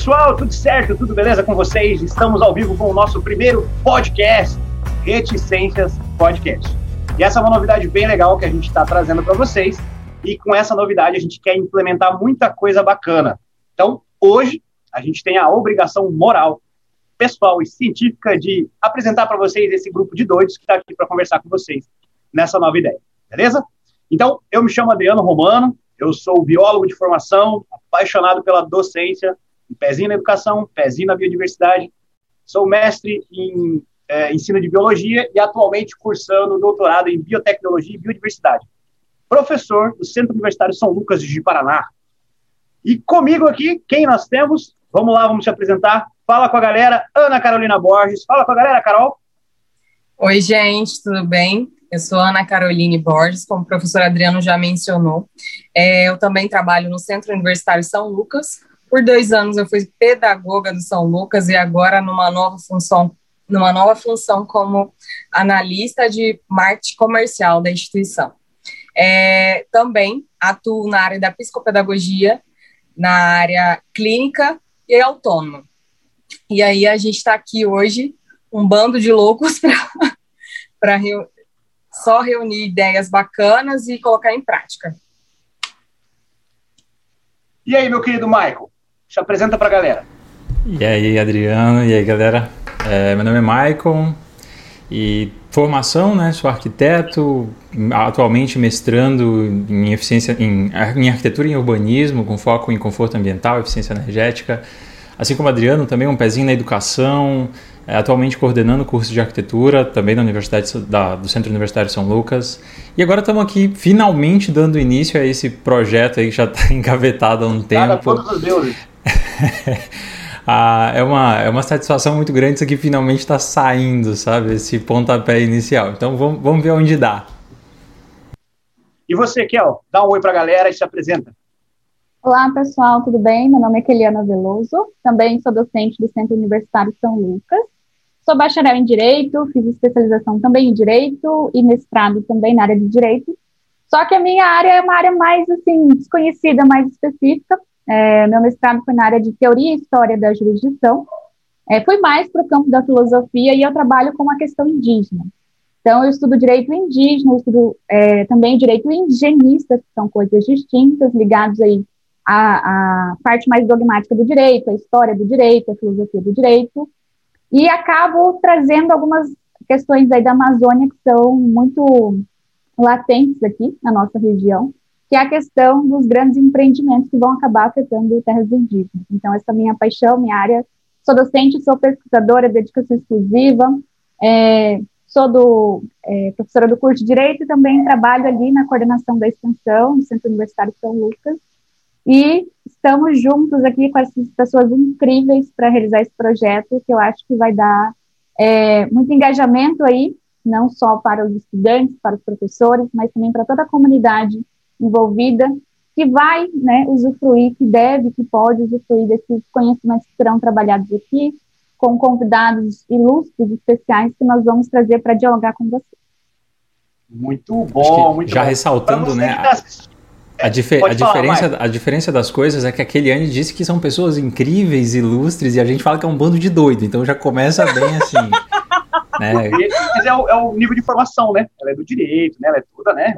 pessoal, tudo certo? Tudo beleza com vocês? Estamos ao vivo com o nosso primeiro podcast, Reticências Podcast. E essa é uma novidade bem legal que a gente está trazendo para vocês. E com essa novidade a gente quer implementar muita coisa bacana. Então, hoje a gente tem a obrigação moral, pessoal e científica de apresentar para vocês esse grupo de doidos que está aqui para conversar com vocês nessa nova ideia, beleza? Então, eu me chamo Adriano Romano, eu sou biólogo de formação, apaixonado pela docência, um pezinho na educação, um pezinho na biodiversidade. Sou mestre em é, ensino de biologia e atualmente cursando doutorado em biotecnologia e biodiversidade. Professor do Centro Universitário São Lucas de Paraná. E comigo aqui, quem nós temos? Vamos lá, vamos te apresentar. Fala com a galera, Ana Carolina Borges. Fala com a galera, Carol. Oi, gente, tudo bem? Eu sou Ana Caroline Borges, como o professor Adriano já mencionou. É, eu também trabalho no Centro Universitário São Lucas. Por dois anos eu fui pedagoga do São Lucas e agora numa nova função, numa nova função como analista de marketing comercial da instituição. É, também atuo na área da psicopedagogia, na área clínica e autônoma. E aí a gente está aqui hoje, um bando de loucos para só reunir ideias bacanas e colocar em prática. E aí, meu querido Michael, se apresenta para a galera. E aí, Adriano, e aí, galera. É, meu nome é Michael e formação, né? Sou arquiteto, atualmente mestrando em eficiência em, em arquitetura e urbanismo, com foco em conforto ambiental, eficiência energética. Assim como Adriano, também um pezinho na educação, é, atualmente coordenando o curso de arquitetura, também da Universidade da, do Centro Universitário São Lucas. E agora estamos aqui finalmente dando início a esse projeto aí que já está engavetado há um tempo. todos os deuses. ah, é, uma, é uma satisfação muito grande isso aqui finalmente está saindo, sabe? Esse pontapé inicial. Então vamos, vamos ver onde dá. E você, Kel, dá um oi para a galera e se apresenta. Olá, pessoal, tudo bem? Meu nome é Keliana Veloso, também sou docente do Centro Universitário São Lucas. Sou bacharel em Direito, fiz especialização também em Direito e mestrado também na área de Direito. Só que a minha área é uma área mais, assim, desconhecida, mais específica. É, meu mestrado foi na área de Teoria e História da Jurisdição. É, fui mais para o campo da filosofia e eu trabalho com a questão indígena. Então, eu estudo direito indígena, eu estudo é, também direito indigenista, que são coisas distintas, ligados aí à, à parte mais dogmática do direito, a história do direito, a filosofia do direito. E acabo trazendo algumas questões aí da Amazônia que são muito latentes aqui na nossa região, que é a questão dos grandes empreendimentos que vão acabar afetando terras indígenas. Então, essa é a minha paixão, minha área. Sou docente, sou pesquisadora, dedicação exclusiva, é, sou do, é, professora do curso de Direito e também trabalho ali na coordenação da extensão do Centro Universitário São Lucas. E estamos juntos aqui com essas pessoas incríveis para realizar esse projeto, que eu acho que vai dar é, muito engajamento aí, não só para os estudantes, para os professores, mas também para toda a comunidade envolvida, que vai né, usufruir, que deve, que pode usufruir desses conhecimentos que serão trabalhados aqui, com convidados ilustres, especiais, que nós vamos trazer para dialogar com vocês. Muito bom, muito já bom. ressaltando, né? Tá a, a, falar, diferença, a diferença das coisas é que a Keliane disse que são pessoas incríveis, ilustres, e a gente fala que é um bando de doido, então já começa bem assim. né? Mas é o, é o, nível de formação, né? Ela é do direito, né? Ela é toda, né?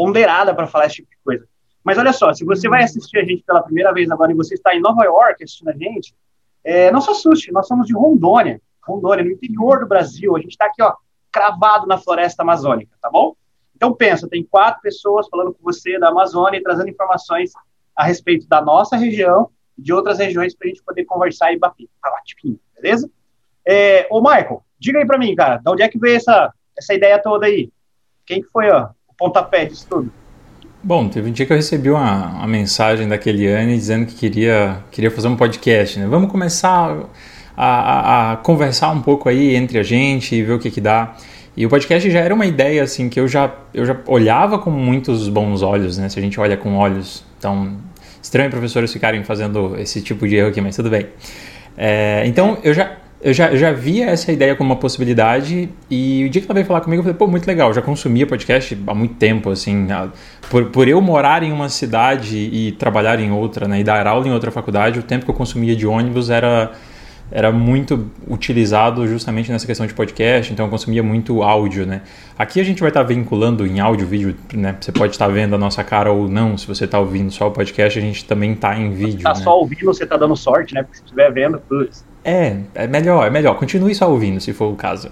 Ponderada para falar esse tipo de coisa. Mas olha só, se você vai assistir a gente pela primeira vez agora e você está em Nova York assistindo a gente, é, não se assuste, nós somos de Rondônia, Rondônia, no interior do Brasil. A gente está aqui, ó, cravado na floresta amazônica, tá bom? Então pensa, tem quatro pessoas falando com você da Amazônia e trazendo informações a respeito da nossa região e de outras regiões para a gente poder conversar e bater, tipinho, beleza? É, ô, Michael, diga aí para mim, cara, de onde é que veio essa, essa ideia toda aí? Quem que foi ó, pontapé disso tudo? Bom, teve um dia que eu recebi uma, uma mensagem da Keliane dizendo que queria, queria fazer um podcast, né? Vamos começar a, a, a conversar um pouco aí entre a gente e ver o que que dá. E o podcast já era uma ideia assim que eu já, eu já olhava com muitos bons olhos, né? Se a gente olha com olhos. Então, estranho professores ficarem fazendo esse tipo de erro aqui, mas tudo bem. É, então, eu já, eu já, eu já via essa ideia como uma possibilidade e o dia que ela veio falar comigo, eu falei, pô, muito legal, eu já consumia podcast há muito tempo, assim, por, por eu morar em uma cidade e trabalhar em outra, né, e dar aula em outra faculdade, o tempo que eu consumia de ônibus era, era muito utilizado justamente nessa questão de podcast, então eu consumia muito áudio, né. Aqui a gente vai estar vinculando em áudio, vídeo, né, você pode estar vendo a nossa cara ou não, se você está ouvindo só o podcast, a gente também está em vídeo, Está né? só ouvindo, você está dando sorte, né, porque se estiver vendo, putz é, é melhor, é melhor. Continue só ouvindo, se for o caso.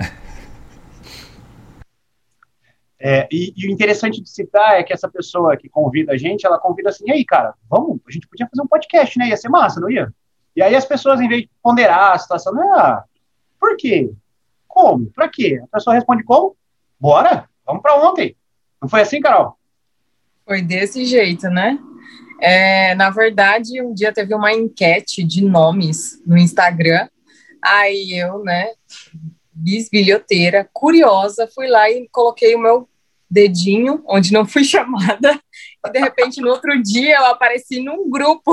É, e, e, o interessante de citar é que essa pessoa que convida a gente, ela convida assim, e aí, cara, vamos, a gente podia fazer um podcast, né? Ia ser massa, não ia? E aí as pessoas, em vez de ponderar a situação, ah, por quê? Como? Pra quê? A pessoa responde como? Bora, vamos pra ontem. Não foi assim, Carol? Foi desse jeito, né? É, na verdade, um dia teve uma enquete de nomes no Instagram. Aí eu, né, bisbilhoteira, curiosa, fui lá e coloquei o meu dedinho, onde não fui chamada. E de repente, no outro dia, eu apareci num grupo.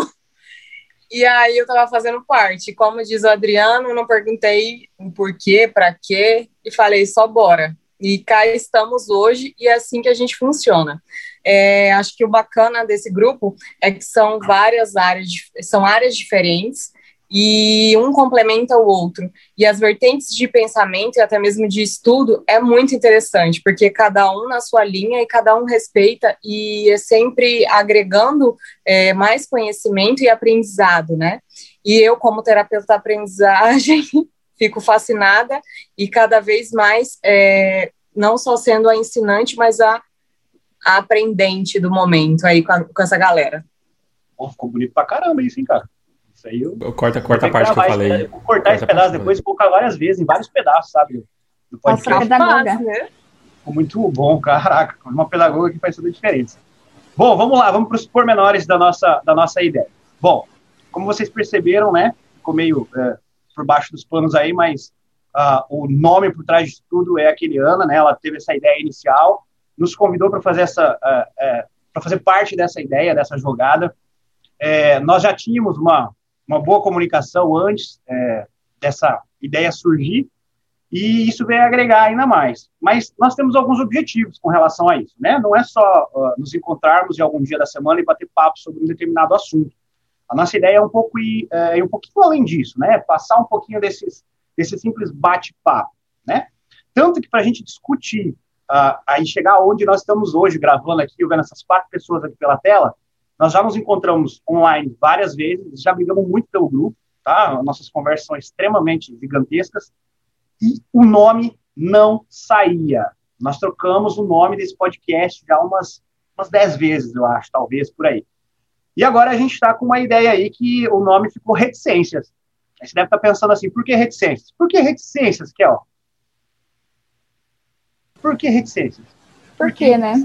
E aí eu tava fazendo parte. Como diz o Adriano, não perguntei o porquê, para quê, e falei só bora. E cá estamos hoje, e é assim que a gente funciona. É, acho que o bacana desse grupo é que são várias áreas, são áreas diferentes e um complementa o outro. E as vertentes de pensamento e até mesmo de estudo é muito interessante, porque cada um na sua linha e cada um respeita e é sempre agregando é, mais conhecimento e aprendizado, né? E eu, como terapeuta da aprendizagem, fico fascinada e cada vez mais, é, não só sendo a ensinante, mas a a aprendente do momento aí com, a, com essa galera. Oh, ficou bonito pra caramba isso, hein, cara? Isso aí eu. Corta, corta a parte que eu falei. Esse, vou cortar corta esse pedaço depois e colocar várias vezes, em vários pedaços, sabe? Do podcast. Nossa, né? Ficou muito bom, caraca. Uma pedagoga que faz toda a diferença. Bom, vamos lá, vamos para os pormenores da nossa, da nossa ideia. Bom, como vocês perceberam, né? Ficou meio é, por baixo dos panos aí, mas uh, o nome por trás de tudo é a Keliana, né? Ela teve essa ideia inicial nos convidou para fazer essa uh, uh, para fazer parte dessa ideia, dessa jogada. É, nós já tínhamos uma, uma boa comunicação antes é, dessa ideia surgir, e isso veio agregar ainda mais. Mas nós temos alguns objetivos com relação a isso, né? Não é só uh, nos encontrarmos em algum dia da semana e bater papo sobre um determinado assunto. A nossa ideia é um pouco ir, é, um pouquinho além disso, né? Passar um pouquinho desses, desse simples bate-papo, né? Tanto que para a gente discutir uh, aí chegar onde nós estamos hoje, gravando aqui, vendo essas quatro pessoas aqui pela tela, nós já nos encontramos online várias vezes, já brigamos muito pelo grupo, tá? Nossas conversas são extremamente gigantescas, e o nome não saía. Nós trocamos o nome desse podcast já umas, umas dez vezes, eu acho, talvez, por aí. E agora a gente está com uma ideia aí que o nome ficou Reticências. Você deve estar tá pensando assim, por que Reticências? Por que Reticências, Kel? Por que reticências? Por, quê, né?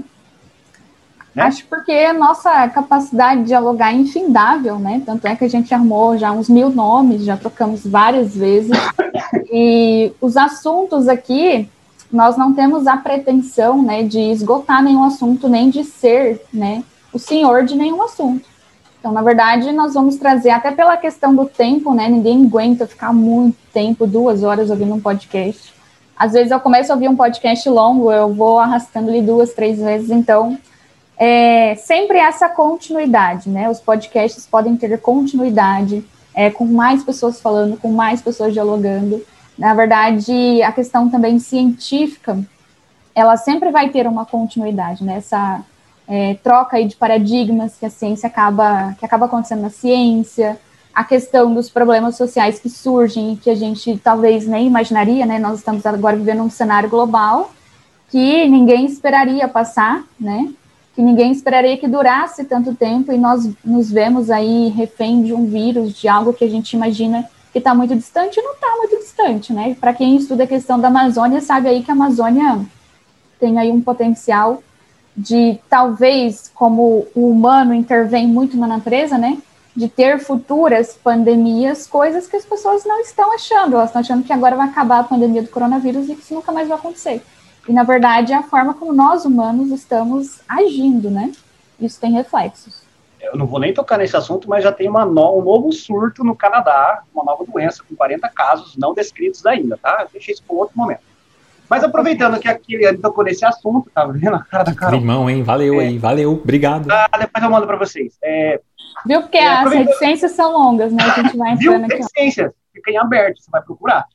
né? Acho porque a nossa capacidade de dialogar é infindável, né? Tanto é que a gente armou já uns mil nomes, já trocamos várias vezes. e os assuntos aqui, nós não temos a pretensão, né, de esgotar nenhum assunto, nem de ser, né, o senhor de nenhum assunto. Então, na verdade, nós vamos trazer, até pela questão do tempo, né? Ninguém aguenta ficar muito tempo, duas horas ouvindo um podcast. Às vezes eu começo a ouvir um podcast longo, eu vou arrastando ele duas, três vezes, então é sempre essa continuidade, né? Os podcasts podem ter continuidade, é, com mais pessoas falando, com mais pessoas dialogando. Na verdade, a questão também científica, ela sempre vai ter uma continuidade, né? Essa é, troca aí de paradigmas que a ciência acaba, que acaba acontecendo na ciência, a questão dos problemas sociais que surgem, que a gente talvez nem imaginaria, né? Nós estamos agora vivendo um cenário global que ninguém esperaria passar, né? Que ninguém esperaria que durasse tanto tempo e nós nos vemos aí refém de um vírus, de algo que a gente imagina que está muito distante e não está muito distante, né? Para quem estuda a questão da Amazônia, sabe aí que a Amazônia tem aí um potencial de talvez, como o humano intervém muito na natureza, né? De ter futuras pandemias, coisas que as pessoas não estão achando. Elas estão achando que agora vai acabar a pandemia do coronavírus e que isso nunca mais vai acontecer. E, na verdade, é a forma como nós humanos estamos agindo, né? Isso tem reflexos. eu não vou nem tocar nesse assunto, mas já tem no, um novo surto no Canadá, uma nova doença com 40 casos não descritos ainda, tá? Deixa isso para outro momento. Mas aproveitando que aqui ele tocou nesse assunto, tá vendo a cara da cara? Limão, hein? Valeu é. aí, valeu, obrigado. Ah, depois eu mando para vocês. É, Viu? Porque é, as reticências são longas, né? A gente vai Viu? Reticências, fica em aberto, você vai procurar.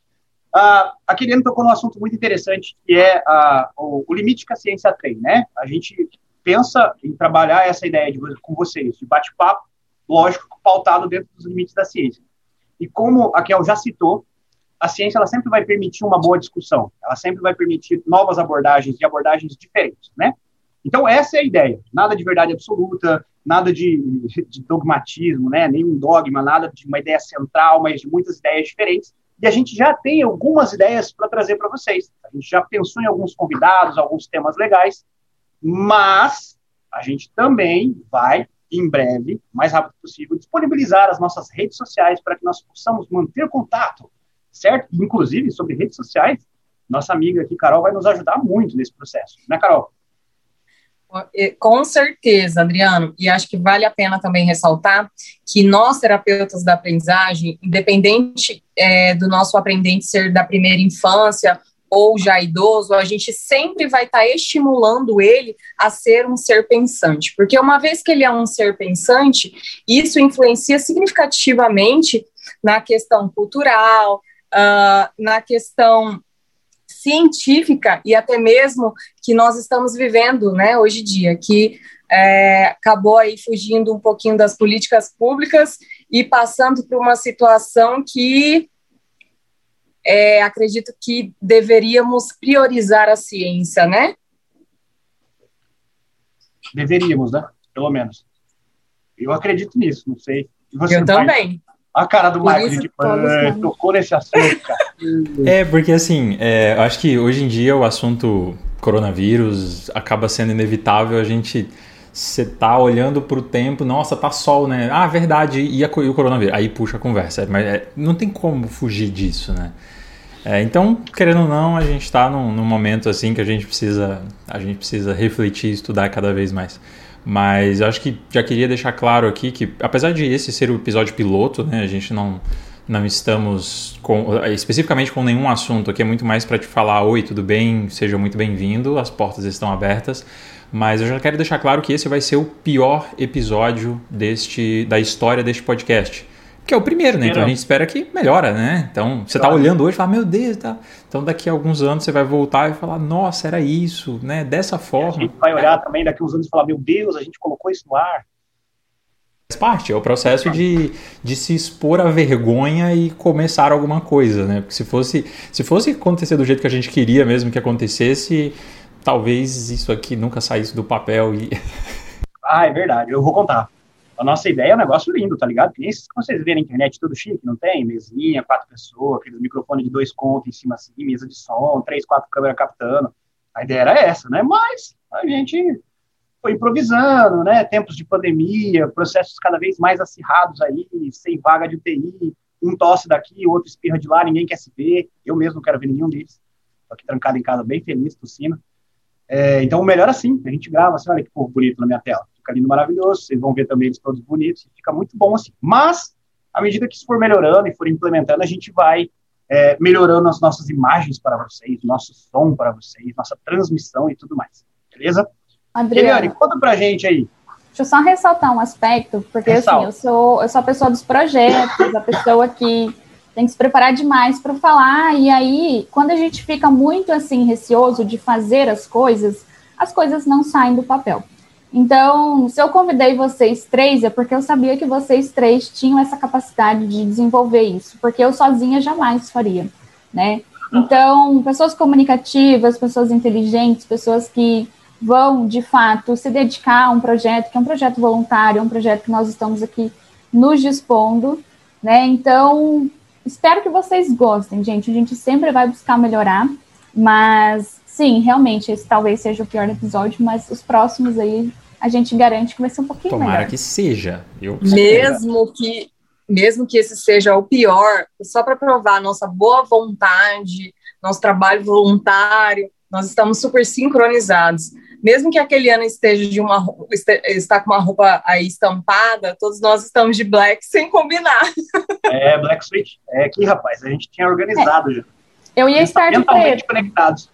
Ah, a Kiliane tocou num assunto muito interessante, que é ah, o, o, limite que a ciência tem, né? A gente pensa em trabalhar essa ideia de, com vocês, de bate-papo, lógico, pautado dentro dos limites da ciência. E como a Kel já citou, a ciência ela sempre vai permitir uma boa discussão, ela sempre vai permitir novas abordagens e abordagens diferentes, né? Então essa é a ideia, nada de verdade absoluta, nada de, de dogmatismo, né? Nenhum dogma, nada de uma ideia central, mas de muitas ideias diferentes. E a gente já tem algumas ideias para trazer para vocês. A gente já pensou em alguns convidados, alguns temas legais, mas a gente também vai, em breve, o mais rápido possível, disponibilizar as nossas redes sociais para que nós possamos manter contato certo? Inclusive, sobre redes sociais, nossa amiga aqui, Carol, vai nos ajudar muito nesse processo, né, Carol? Com certeza, Adriano, e acho que vale a pena também ressaltar que nós, terapeutas da aprendizagem, independente é, do nosso aprendente ser da primeira infância ou já idoso, a gente sempre vai estar tá estimulando ele a ser um ser pensante, porque uma vez que ele é um ser pensante, isso influencia significativamente na questão cultural, uh, na questão científica e até mesmo que nós estamos vivendo, né, hoje em dia, que é, acabou aí fugindo um pouquinho das políticas públicas e passando por uma situação que é, acredito que deveríamos priorizar a ciência, né? Deveríamos, né? Pelo menos. Eu acredito nisso, não sei. eu também. A cara do Michael, gente, tocou nesse assunto, cara. é, porque assim, é, eu acho que hoje em dia o assunto coronavírus acaba sendo inevitável a gente você tá olhando para o tempo, nossa, tá sol, né? Ah, verdade, e, a, e o coronavírus? Aí puxa a conversa, mas é, não tem como fugir disso, né? É, então, querendo ou não, a gente está num, num, momento assim que a gente precisa, a gente precisa refletir, estudar cada vez mais. Mas eu acho que já queria deixar claro aqui que, apesar de esse ser o episódio piloto, né, a gente não, não estamos com, especificamente com nenhum assunto aqui, é muito mais para te falar: oi, tudo bem? Seja muito bem-vindo, as portas estão abertas. Mas eu já quero deixar claro que esse vai ser o pior episódio deste, da história deste podcast. Que é o primeiro, né? Então a gente espera que melhora, né? Então você tá olhando hoje e fala, meu Deus, tá. Então daqui a alguns anos você vai voltar e falar, nossa, era isso, né? Dessa forma. E a gente vai olhar também daqui a uns anos e falar, meu Deus, a gente colocou isso no ar. Faz parte, é o processo de, de se expor à vergonha e começar alguma coisa, né? Porque se fosse, se fosse acontecer do jeito que a gente queria mesmo que acontecesse, talvez isso aqui nunca saísse do papel e. Ah, é verdade, eu vou contar. A nossa ideia é um negócio lindo, tá ligado? Que nem esses que vocês vêem na internet, tudo chique, não tem? Mesinha, quatro pessoas, aqueles microfones de dois contos em cima assim, mesa de som, três, quatro câmeras captando. A ideia era essa, né? Mas a gente foi improvisando, né? Tempos de pandemia, processos cada vez mais acirrados aí, sem vaga de UTI, um tosse daqui, outro espirra de lá, ninguém quer se ver. Eu mesmo não quero ver nenhum deles. Tô aqui trancado em casa, bem feliz, tossindo. É, então, o melhor assim, a gente grava assim, olha que povo bonito na minha tela fica lindo, maravilhoso. Vocês vão ver também eles todos bonitos, fica muito bom assim. Mas, à medida que isso for melhorando e for implementando, a gente vai é, melhorando as nossas imagens para vocês, nosso som para vocês, nossa transmissão e tudo mais. Beleza? Adriana, Eliane, conta pra gente aí. Deixa eu só ressaltar um aspecto, porque Ressalta. assim, eu sou, eu sou a pessoa dos projetos, a pessoa que tem que se preparar demais para falar, e aí, quando a gente fica muito assim, receoso de fazer as coisas, as coisas não saem do papel. Então, se eu convidei vocês três, é porque eu sabia que vocês três tinham essa capacidade de desenvolver isso, porque eu sozinha jamais faria, né? Então, pessoas comunicativas, pessoas inteligentes, pessoas que vão, de fato, se dedicar a um projeto, que é um projeto voluntário, um projeto que nós estamos aqui nos dispondo, né? Então, espero que vocês gostem, gente. A gente sempre vai buscar melhorar, mas sim, realmente, esse talvez seja o pior episódio, mas os próximos aí a gente garante que vai ser um pouquinho Tomara melhor. que seja. Eu mesmo que mesmo que esse seja o pior, só para provar nossa boa vontade, nosso trabalho voluntário, nós estamos super sincronizados. mesmo que aquele ano esteja de uma está com uma roupa aí estampada, todos nós estamos de black sem combinar. É, Black Switch. É aqui, rapaz, a gente tinha organizado é. já. Eu ia estar de preto. conectados.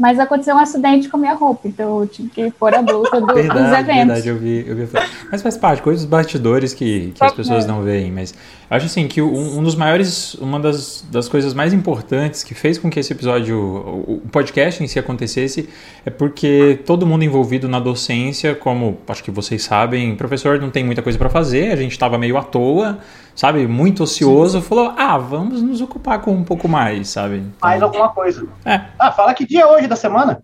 Mas aconteceu um acidente com a minha roupa, então eu tive que pôr a blusa do, verdade, dos eventos. Verdade, eu vi, eu vi. Mas faz parte, coisas dos bastidores que, que as pessoas não veem. Mas acho assim que um, um, dos maiores, uma das, das coisas mais importantes que fez com que esse episódio, o, o podcast em si acontecesse, é porque todo mundo envolvido na docência, como acho que vocês sabem, professor não tem muita coisa para fazer, a gente estava meio à toa sabe, muito ocioso, Sim. falou: ah, vamos nos ocupar com um pouco mais, sabe? Então, mais alguma coisa. É. Ah, fala que dia é hoje da semana?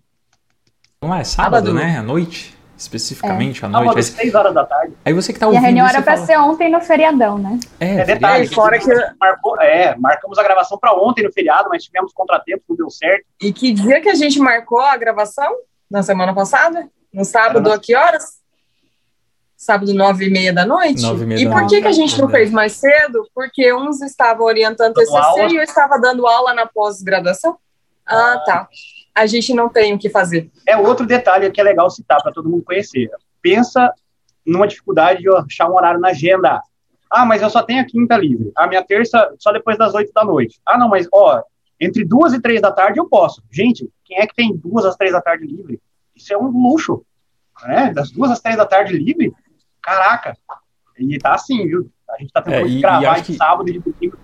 Não é sábado, sábado. né? À noite. Especificamente é. à noite. Sábado, às 6 horas da tarde. Aí você que tá ouvindo. E a reunião era pra fala... ser ontem no feriadão, né? É, é detalhe. Fora que... Marcou, é, marcamos a gravação pra ontem no feriado, mas tivemos contratempo, não deu certo. E que dia que a gente marcou a gravação? Na semana passada? No sábado, a que horas? Sábado, nove e meia da noite. E, meia e por que, que a gente não fez mais cedo? Porque uns estavam orientando TCC aula. e eu estava dando aula na pós-graduação. Ah, tá. A gente não tem o que fazer. É outro detalhe que é legal citar para todo mundo conhecer. Pensa numa dificuldade de achar um horário na agenda. Ah, mas eu só tenho a quinta livre. A minha terça só depois das oito da noite. Ah, não, mas ó, entre duas e três da tarde eu posso. Gente, quem é que tem duas às três da tarde livre? Isso é um luxo. Né? Das duas às três da tarde livre, caraca, e tá assim, viu? A gente tá tentando é, gravar de que... sábado e de domingo.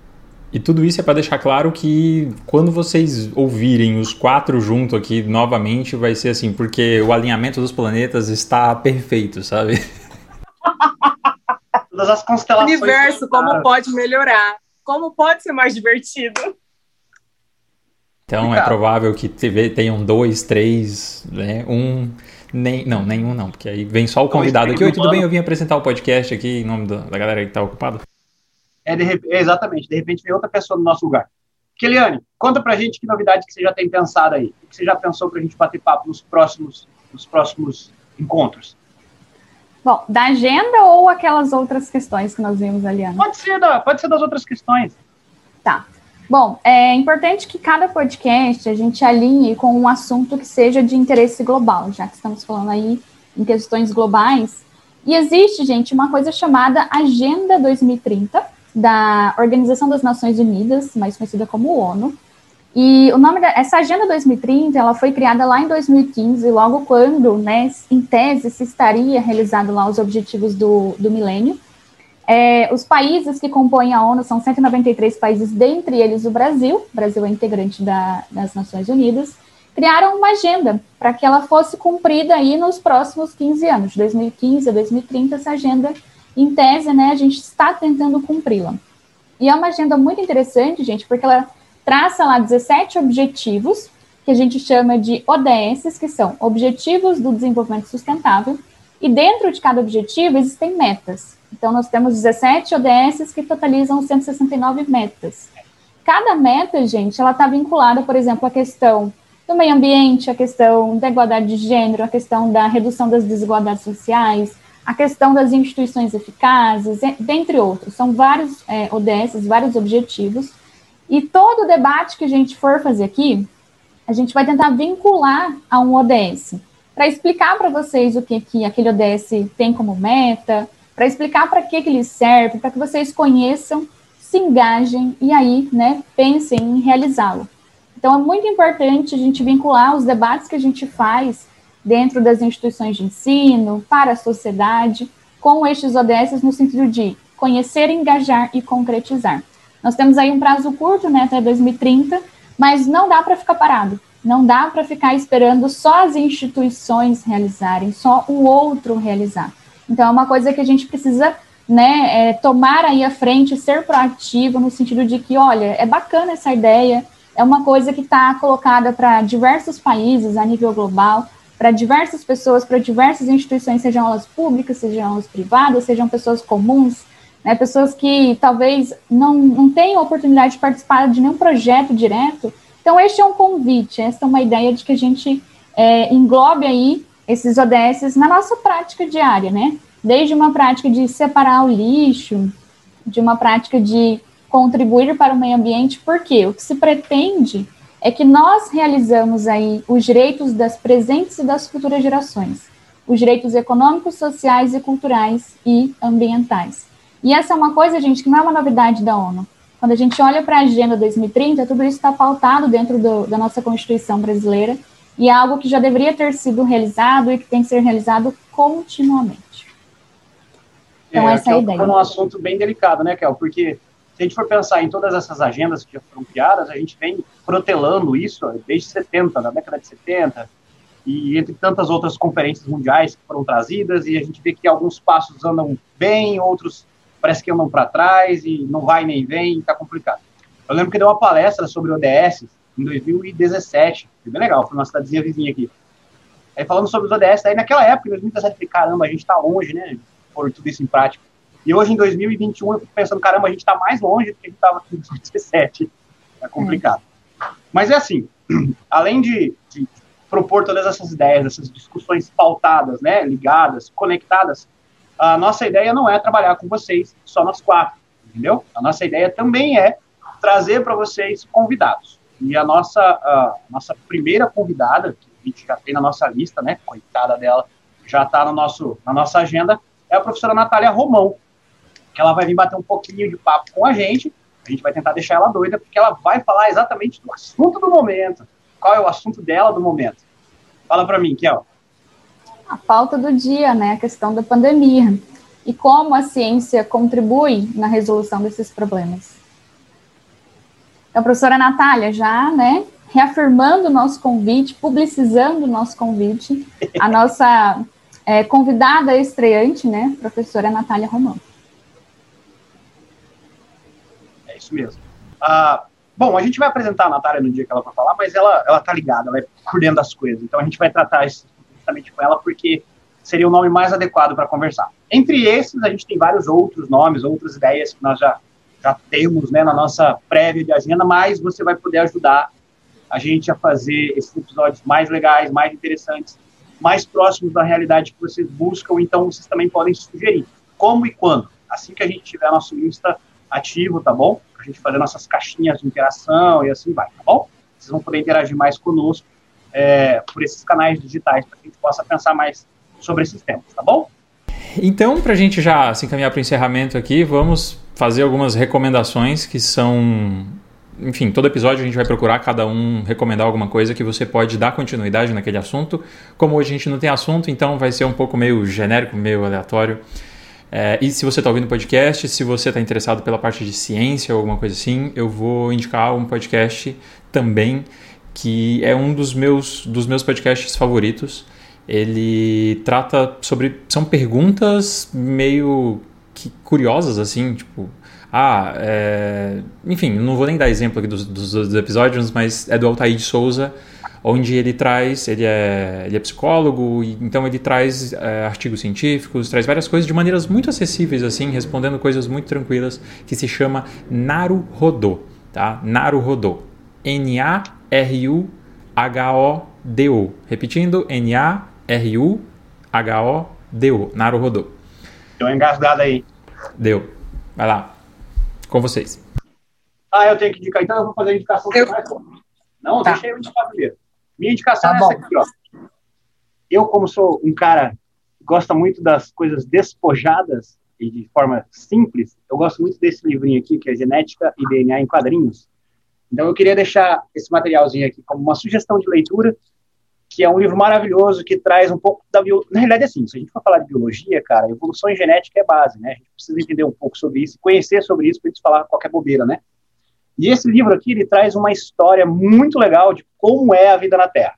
E tudo isso é para deixar claro que quando vocês ouvirem os quatro junto aqui novamente, vai ser assim, porque o alinhamento dos planetas está perfeito, sabe? Todas as constelações. O universo, como pode melhorar? Como pode ser mais divertido? Então é provável que tenham dois, três, né? Um nem, não, nenhum não, porque aí vem só o convidado aqui. Oi, tudo bem? Eu vim apresentar o podcast aqui em nome da, da galera que está ocupada. É, de, é, exatamente, de repente vem outra pessoa no nosso lugar. Keliane, conta pra gente que novidade que você já tem pensado aí, o que você já pensou pra gente bater papo nos próximos, nos próximos encontros. Bom, da agenda ou aquelas outras questões que nós vimos ali, Ana? Pode ser, da, pode ser das outras questões. Tá. Bom, é importante que cada podcast a gente alinhe com um assunto que seja de interesse global, já que estamos falando aí em questões globais. E existe, gente, uma coisa chamada Agenda 2030 da Organização das Nações Unidas, mais conhecida como ONU. E o nome dessa Agenda 2030, ela foi criada lá em 2015, logo quando, né, em tese, se estaria realizado lá os objetivos do, do milênio. É, os países que compõem a ONU são 193 países, dentre eles o Brasil, o Brasil é integrante da, das Nações Unidas, criaram uma agenda para que ela fosse cumprida aí nos próximos 15 anos, de 2015 a 2030, essa agenda, em tese, né, a gente está tentando cumpri-la. E é uma agenda muito interessante, gente, porque ela traça lá 17 objetivos, que a gente chama de ODS, que são Objetivos do Desenvolvimento Sustentável, e dentro de cada objetivo existem metas. Então, nós temos 17 ODSs que totalizam 169 metas. Cada meta, gente, ela está vinculada, por exemplo, à questão do meio ambiente, à questão da igualdade de gênero, à questão da redução das desigualdades sociais, a questão das instituições eficazes, dentre outros. São vários é, ODSs, vários objetivos. E todo o debate que a gente for fazer aqui, a gente vai tentar vincular a um ODS, para explicar para vocês o que, que aquele ODS tem como meta, para explicar para que, que ele serve, para que vocês conheçam, se engajem e aí, né, pensem em realizá-lo. Então, é muito importante a gente vincular os debates que a gente faz dentro das instituições de ensino, para a sociedade, com estes ODS no sentido de conhecer, engajar e concretizar. Nós temos aí um prazo curto, né, até 2030, mas não dá para ficar parado. Não dá para ficar esperando só as instituições realizarem, só o outro realizar. Então, é uma coisa que a gente precisa né, é, tomar aí a frente, ser proativo, no sentido de que, olha, é bacana essa ideia, é uma coisa que está colocada para diversos países a nível global, para diversas pessoas, para diversas instituições, sejam elas públicas, sejam elas privadas, sejam pessoas comuns, né, pessoas que talvez não, não tenham oportunidade de participar de nenhum projeto direto. Então, este é um convite, esta é uma ideia de que a gente é, englobe aí esses ODS na nossa prática diária, né? Desde uma prática de separar o lixo, de uma prática de contribuir para o meio ambiente, porque o que se pretende é que nós realizamos aí os direitos das presentes e das futuras gerações, os direitos econômicos, sociais e culturais e ambientais. E essa é uma coisa, gente, que não é uma novidade da ONU. Quando a gente olha para a Agenda 2030, tudo isso está pautado dentro do, da nossa Constituição brasileira e é algo que já deveria ter sido realizado e que tem que ser realizado continuamente. Então, é, essa é a ideia. É um assunto bem delicado, né, Kel? Porque se a gente for pensar em todas essas agendas que já foram criadas, a gente vem protelando isso desde 70, na década de 70, e entre tantas outras conferências mundiais que foram trazidas, e a gente vê que alguns passos andam bem, outros parece que andam para trás, e não vai nem vem, está complicado. Eu lembro que deu uma palestra sobre ODS em 2017, foi bem legal, foi uma cidadezinha vizinha aqui. Aí falando sobre os ODS, aí naquela época, em 2017, eu falei, caramba, a gente está longe, né, por tudo isso em prática. E hoje, em 2021, eu fico pensando, caramba, a gente está mais longe do que a gente estava em 2017. É complicado. É. Mas é assim, além de, de, propor todas essas ideias, essas discussões pautadas, né, ligadas, conectadas, a nossa ideia não é trabalhar com vocês só nós quatro, entendeu? A nossa ideia também é trazer para vocês convidados. E a nossa, a nossa primeira convidada, que a gente já tem na nossa lista, né, coitada dela, já está no nosso, na nossa agenda, é a professora Natália Romão, que ela vai vir bater um pouquinho de papo com a gente. A gente vai tentar deixar ela doida, porque ela vai falar exatamente do assunto do momento. Qual é o assunto dela do momento? Fala para mim, Kel. A pauta do dia, né? A questão da pandemia. E como a ciência contribui na resolução desses problemas. Então, a professora Natália, já, né, reafirmando o nosso convite, publicizando o nosso convite, a nossa é, convidada estreante, né, professora Natália Romão. isso mesmo. Ah, bom, a gente vai apresentar a Natália no dia que ela vai falar, mas ela, ela tá ligada, ela é por dentro das coisas. Então a gente vai tratar justamente com ela porque seria o nome mais adequado para conversar. Entre esses, a gente tem vários outros nomes, outras ideias que nós já, já temos né, na nossa prévia de agenda, mas você vai poder ajudar a gente a fazer esses episódios mais legais, mais interessantes, mais próximos da realidade que vocês buscam. Então, vocês também podem sugerir como e quando. Assim que a gente tiver nosso Insta ativo, tá bom? a gente fazer nossas caixinhas de interação e assim vai, tá bom? Vocês vão poder interagir mais conosco é, por esses canais digitais para que a gente possa pensar mais sobre esses temas, tá bom? Então, para a gente já se encaminhar para o encerramento aqui, vamos fazer algumas recomendações que são. Enfim, todo episódio a gente vai procurar cada um recomendar alguma coisa que você pode dar continuidade naquele assunto. Como hoje a gente não tem assunto, então vai ser um pouco meio genérico, meio aleatório. É, e se você está ouvindo podcast, se você está interessado pela parte de ciência ou alguma coisa assim, eu vou indicar um podcast também que é um dos meus, dos meus podcasts favoritos. Ele trata sobre. São perguntas meio que curiosas, assim, tipo. Ah, é, enfim, não vou nem dar exemplo aqui dos, dos, dos episódios, mas é do Altair de Souza onde ele traz, ele é, ele é psicólogo, então ele traz é, artigos científicos, traz várias coisas de maneiras muito acessíveis, assim, respondendo coisas muito tranquilas, que se chama Naru Rodô, tá? Naru Rodô. N-A-R-U-H-O-D-O. Repetindo, N-A-R-U-H-O-D-O. Naru Rodô. Deu uma engasgada aí. Deu. Vai lá. Com vocês. Ah, eu tenho que indicar, então eu vou fazer a indicação. Eu... Não, tá. deixa eu indicar primeiro. Minha indicação tá é essa aqui, ó. Eu, como sou um cara que gosta muito das coisas despojadas e de forma simples, eu gosto muito desse livrinho aqui, que é Genética e DNA em Quadrinhos. Então, eu queria deixar esse materialzinho aqui como uma sugestão de leitura, que é um livro maravilhoso que traz um pouco da biologia. Na realidade, assim, se a gente for falar de biologia, cara, evolução e genética é base, né? A gente precisa entender um pouco sobre isso, conhecer sobre isso para gente falar qualquer bobeira, né? E esse livro aqui, ele traz uma história muito legal de como é a vida na Terra.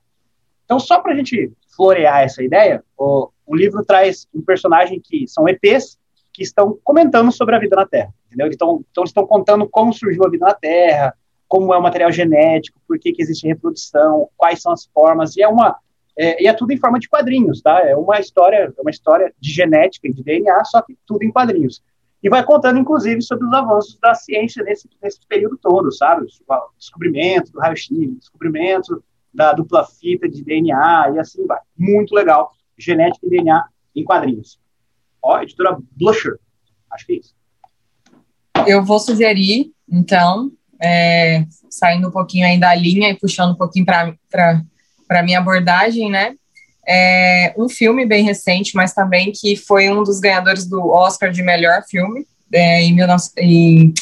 Então, só para a gente florear essa ideia, o, o, livro traz um personagem que são ETs que estão comentando sobre a vida na Terra. Entendeu? Então, então eles estão contando como surgiu a vida na Terra, como é o material genético, por que, que existe reprodução, quais são as formas, e é uma é, e é tudo em forma de quadrinhos, tá? É uma história, é uma história de genética e de DNA, só que tudo em quadrinhos e vai contando, inclusive, sobre os avanços da ciência nesse, nesse período todo, sabe? O descobrimento do raio-x, descobrimento da dupla fita de DNA e assim vai. Muito legal. Genética e DNA em quadrinhos. Ó, editora Blusher. Acho que é isso. Eu vou sugerir, então, é, saindo um pouquinho aí da linha e puxando um pouquinho para a minha abordagem, né? É um filme bem recente, mas também que foi um dos ganhadores do Oscar de melhor filme, é, em, 19, em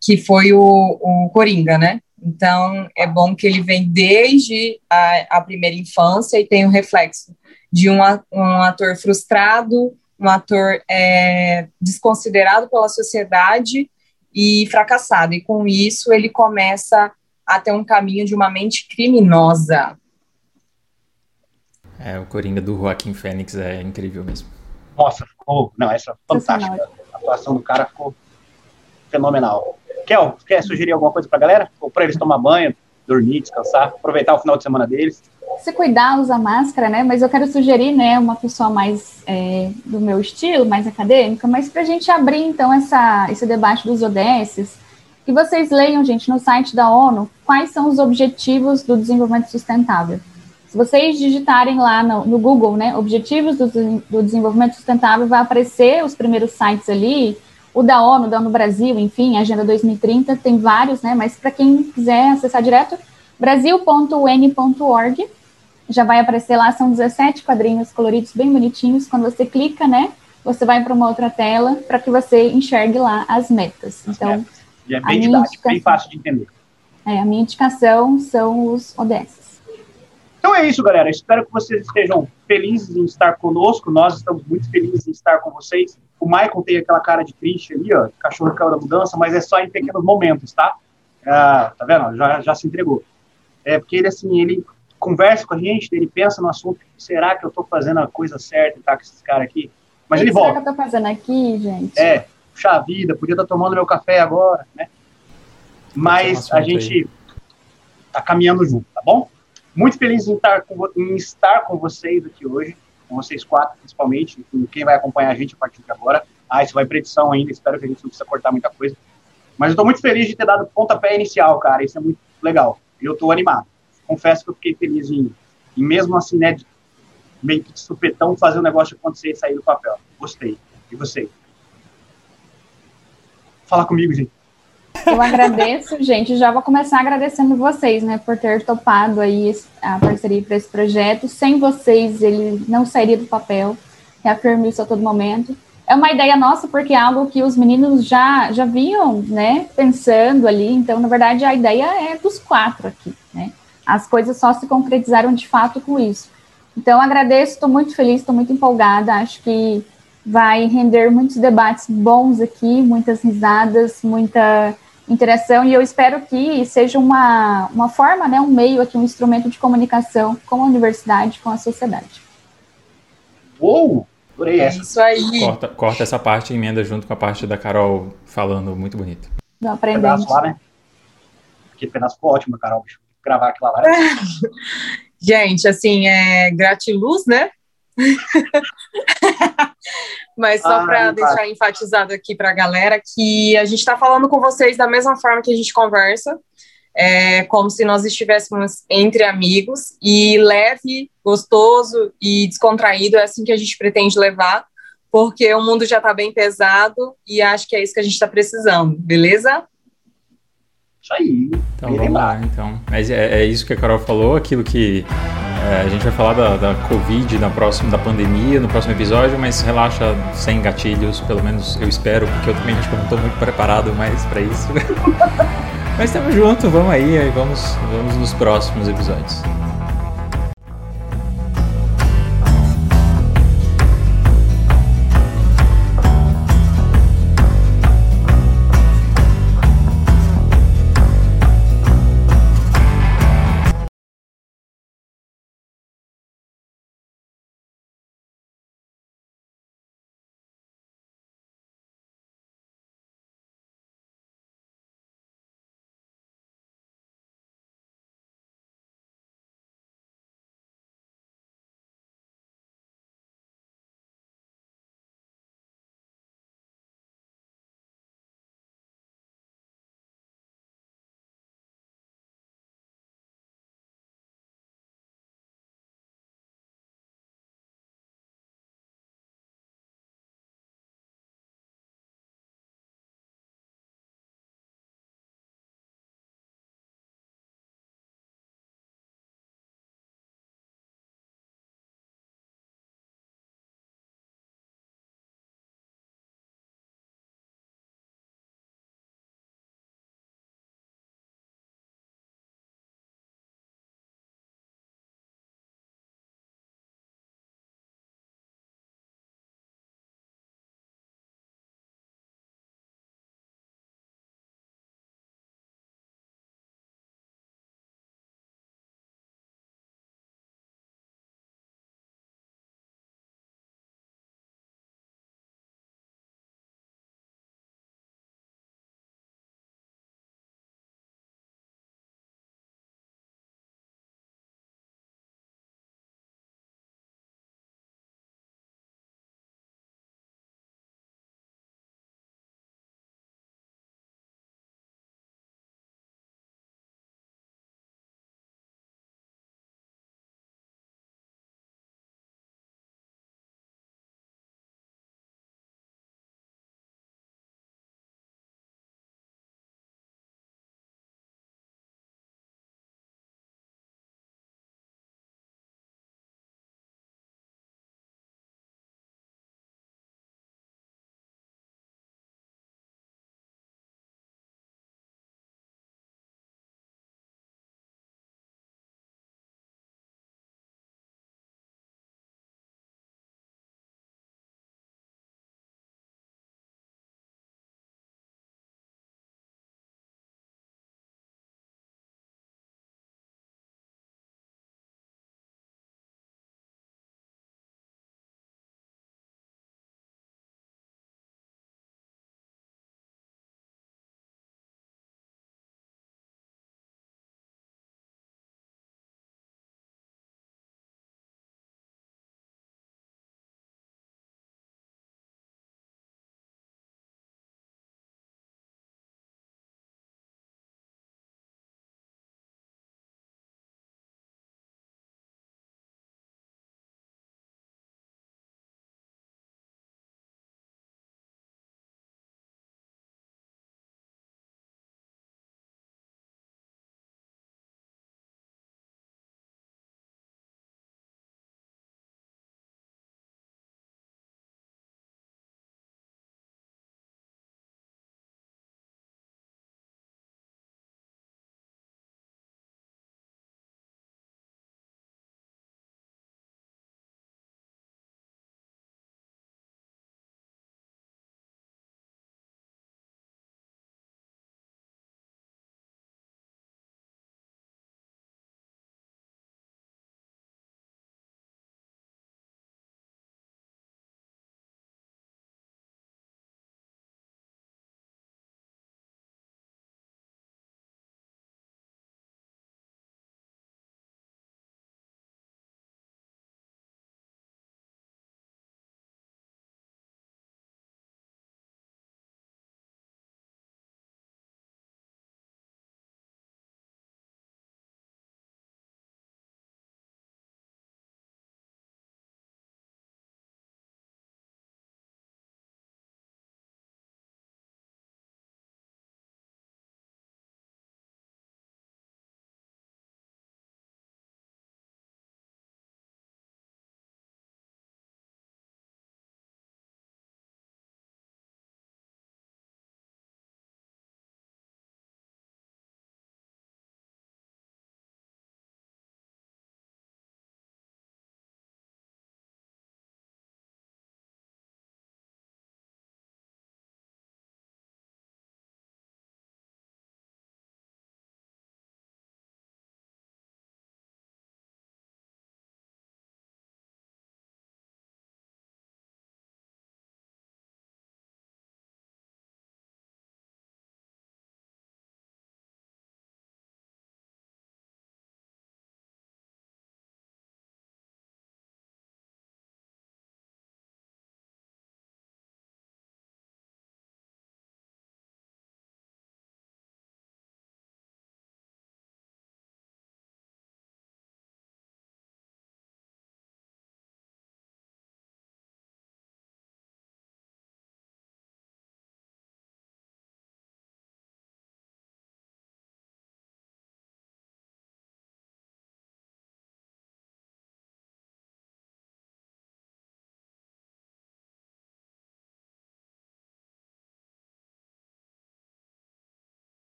que foi o, o Coringa, né? Então, é bom que ele vem desde a, a primeira infância e tem o reflexo de um, um ator frustrado, um ator é, desconsiderado pela sociedade e fracassado. E com isso, ele começa a ter um caminho de uma mente criminosa. É, o Coringa do Joaquim Fênix é incrível mesmo. Nossa, ficou. Não, essa é fantástica. A atuação do cara ficou fenomenal. Kel, quer sugerir alguma coisa pra galera? Ou pra eles tomar banho, dormir, descansar, aproveitar o final de semana deles? Se cuidar, usar máscara, né? Mas eu quero sugerir, né, uma pessoa mais é, do meu estilo, mais acadêmica, mas pra gente abrir, então, essa, esse debate dos ODS, que vocês leiam, gente, no site da ONU, quais são os objetivos do desenvolvimento sustentável. Se vocês digitarem lá no, no Google, né, Objetivos do, do, Desenvolvimento Sustentável, vai aparecer os primeiros sites ali, o da ONU, da ONU Brasil, enfim, Agenda 2030, tem vários, né? Mas para quem quiser acessar direto, brasil.un.org, já vai aparecer lá, são 17 quadrinhos coloridos bem bonitinhos. Quando você clica, né, você vai para uma outra tela para que você enxergue lá as metas. As então, metas. E é bem didático, bem fácil de entender. É, a minha indicação são os ODS. Então é isso, galera. Espero que vocês estejam felizes em estar conosco. Nós estamos muito felizes em estar com vocês. O Michael tem aquela cara de triste ali, ó, cachorro caiu da mudança, mas é só em pequenos momentos, tá? Ah, tá vendo? Já, já se entregou. É porque ele, assim, ele conversa com a gente, ele pensa no assunto, será que eu tô fazendo a coisa certa e tá com esses caras aqui? Mas ele volta. O que eu tô fazendo aqui, gente? É, puxa vida, podia estar tá tomando meu café agora, né? Mas a gente aí. tá caminhando junto, tá bom? Muito feliz em estar, com, em estar com vocês aqui hoje, com vocês quatro, principalmente, quem vai acompanhar a gente a partir de agora. Ah, isso vai para edição ainda, espero que a gente não precisa cortar muita coisa. Mas eu estou muito feliz de ter dado pontapé inicial, cara, isso é muito legal. Eu estou animado. Confesso que eu fiquei feliz em, em mesmo assim, né, meio que de supetão, fazer o negócio acontecer e sair do papel. Gostei. E você? Fala comigo, gente. Eu agradeço, gente. Já vou começar agradecendo vocês, né, por ter topado aí a parceria para esse projeto. Sem vocês, ele não sairia do papel. Reafirmo isso a todo momento. É uma ideia nossa, porque é algo que os meninos já, já vinham, né, pensando ali. Então, na verdade, a ideia é dos quatro aqui, né? As coisas só se concretizaram de fato com isso. Então, agradeço, estou muito feliz, estou muito empolgada. Acho que vai render muitos debates bons aqui, muitas risadas, muita interação e eu espero que seja uma, uma forma, né, um meio aqui, um instrumento de comunicação com a universidade, com a sociedade. Uou! Adorei é essa. Isso aí. Corta, corta essa parte e emenda junto com a parte da Carol falando muito bonito. Não aprendendo. Pedaço lá, né? Aquele pedaço ficou ótimo, Carol. Eu gravar aquilo lá. Gente, assim, é gratiluz, né? Mas só para deixar enfatizado aqui para a galera que a gente está falando com vocês da mesma forma que a gente conversa, é, como se nós estivéssemos entre amigos, e leve, gostoso e descontraído, é assim que a gente pretende levar, porque o mundo já está bem pesado e acho que é isso que a gente está precisando, beleza? Isso aí. Então vamos lá, então. Mas é, é isso que a Carol falou, aquilo que é, a gente vai falar da, da Covid, na próxima, da pandemia, no próximo episódio, mas relaxa sem gatilhos, pelo menos eu espero, porque eu também acho que eu não estou muito preparado mais para isso. mas estamos juntos, vamos aí, aí vamos, vamos nos próximos episódios.